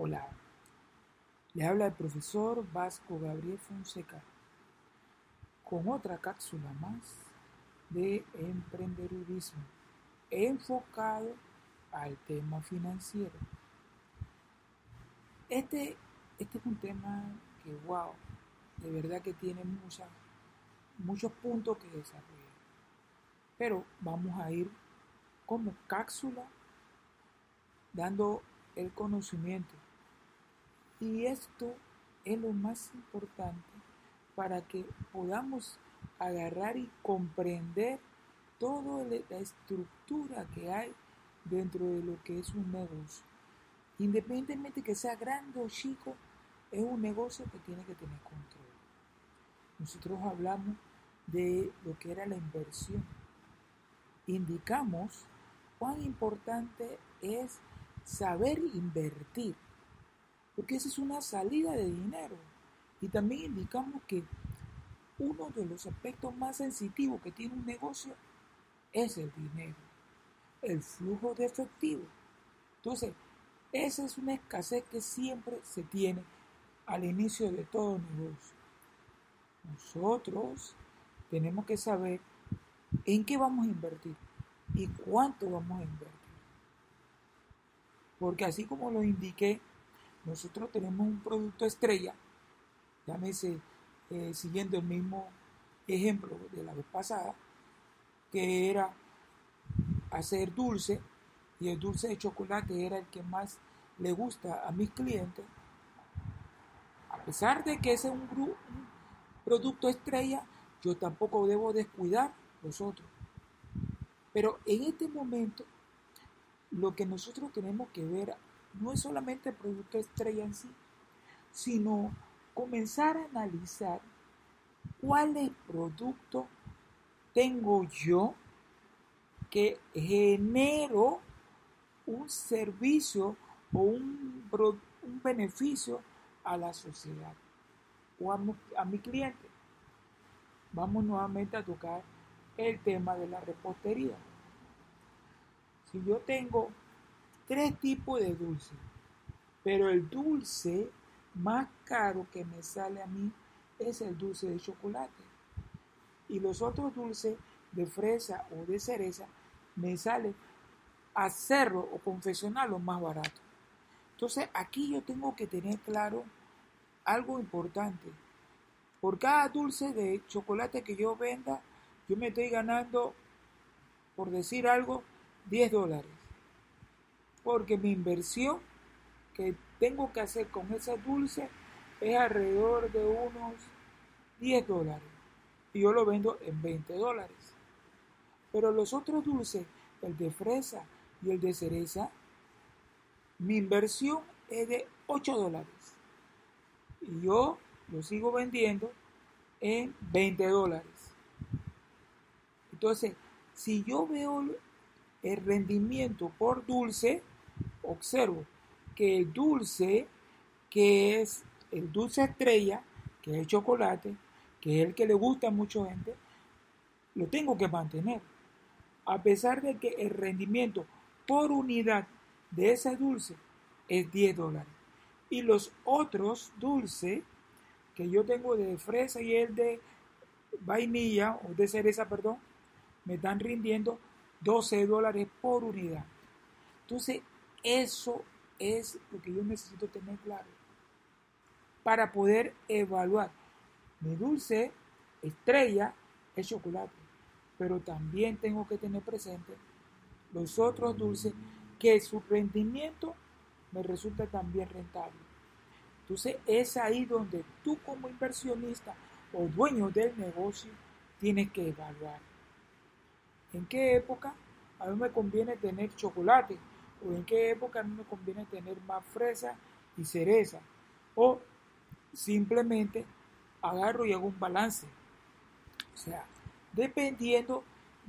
Hola, le habla el profesor Vasco Gabriel Fonseca con otra cápsula más de emprendedurismo enfocado al tema financiero. Este, este es un tema que, wow, de verdad que tiene muchas, muchos puntos que desarrollar. Pero vamos a ir como cápsula dando el conocimiento y esto es lo más importante para que podamos agarrar y comprender toda la estructura que hay dentro de lo que es un negocio. Independientemente que sea grande o chico, es un negocio que tiene que tener control. Nosotros hablamos de lo que era la inversión. Indicamos cuán importante es saber invertir porque esa es una salida de dinero. Y también indicamos que uno de los aspectos más sensitivos que tiene un negocio es el dinero, el flujo de efectivo. Entonces, esa es una escasez que siempre se tiene al inicio de todo negocio. Nosotros tenemos que saber en qué vamos a invertir y cuánto vamos a invertir. Porque así como lo indiqué nosotros tenemos un producto estrella, llámese eh, siguiendo el mismo ejemplo de la vez pasada, que era hacer dulce, y el dulce de chocolate era el que más le gusta a mis clientes, a pesar de que ese es un, un producto estrella, yo tampoco debo descuidar los otros. Pero en este momento, lo que nosotros tenemos que ver no es solamente el producto estrella en sí, sino comenzar a analizar cuál producto tengo yo que genero un servicio o un, beneficio a la sociedad o a a mi cliente. Vamos nuevamente a tocar el tema de la repostería. Si yo tengo tres tipos de dulce, pero el dulce más caro que me sale a mí es el dulce de chocolate. Y los otros dulces de fresa o de cereza me salen a cerro o confesional lo más barato. Entonces aquí yo tengo que tener claro algo importante. Por cada dulce de chocolate que yo venda, yo me estoy ganando, por decir algo, 10 dólares porque mi inversión que tengo que hacer con ese dulce es alrededor de unos 10 dólares y yo lo vendo en 20 dólares. Pero los otros dulces, el de fresa y el de cereza, mi inversión es de 8 dólares y yo lo sigo vendiendo en 20 dólares. Entonces, si yo veo el rendimiento por dulce, observo que el dulce, que es el dulce estrella, que es el chocolate, que es el que le gusta a mucha gente, lo tengo que mantener. A pesar de que el rendimiento por unidad de ese dulce es 10 dólares. Y los otros dulces que yo tengo de fresa y el de vainilla o de cereza, perdón, me están rindiendo 12 dólares por unidad. Entonces, eso es lo que yo necesito tener claro para poder evaluar. Mi dulce estrella es chocolate, pero también tengo que tener presente los otros dulces que su rendimiento me resulta también rentable. Entonces es ahí donde tú como inversionista o dueño del negocio tienes que evaluar. ¿En qué época a mí me conviene tener chocolate? ¿O en qué época mí me conviene tener más fresa y cereza? O simplemente agarro y hago un balance. O sea, dependiendo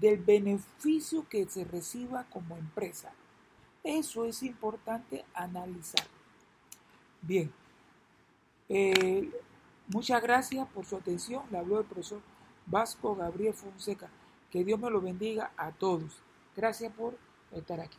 del beneficio que se reciba como empresa. Eso es importante analizar. Bien, eh, muchas gracias por su atención. Le habló el profesor Vasco Gabriel Fonseca. Que Dios me lo bendiga a todos. Gracias por estar aquí.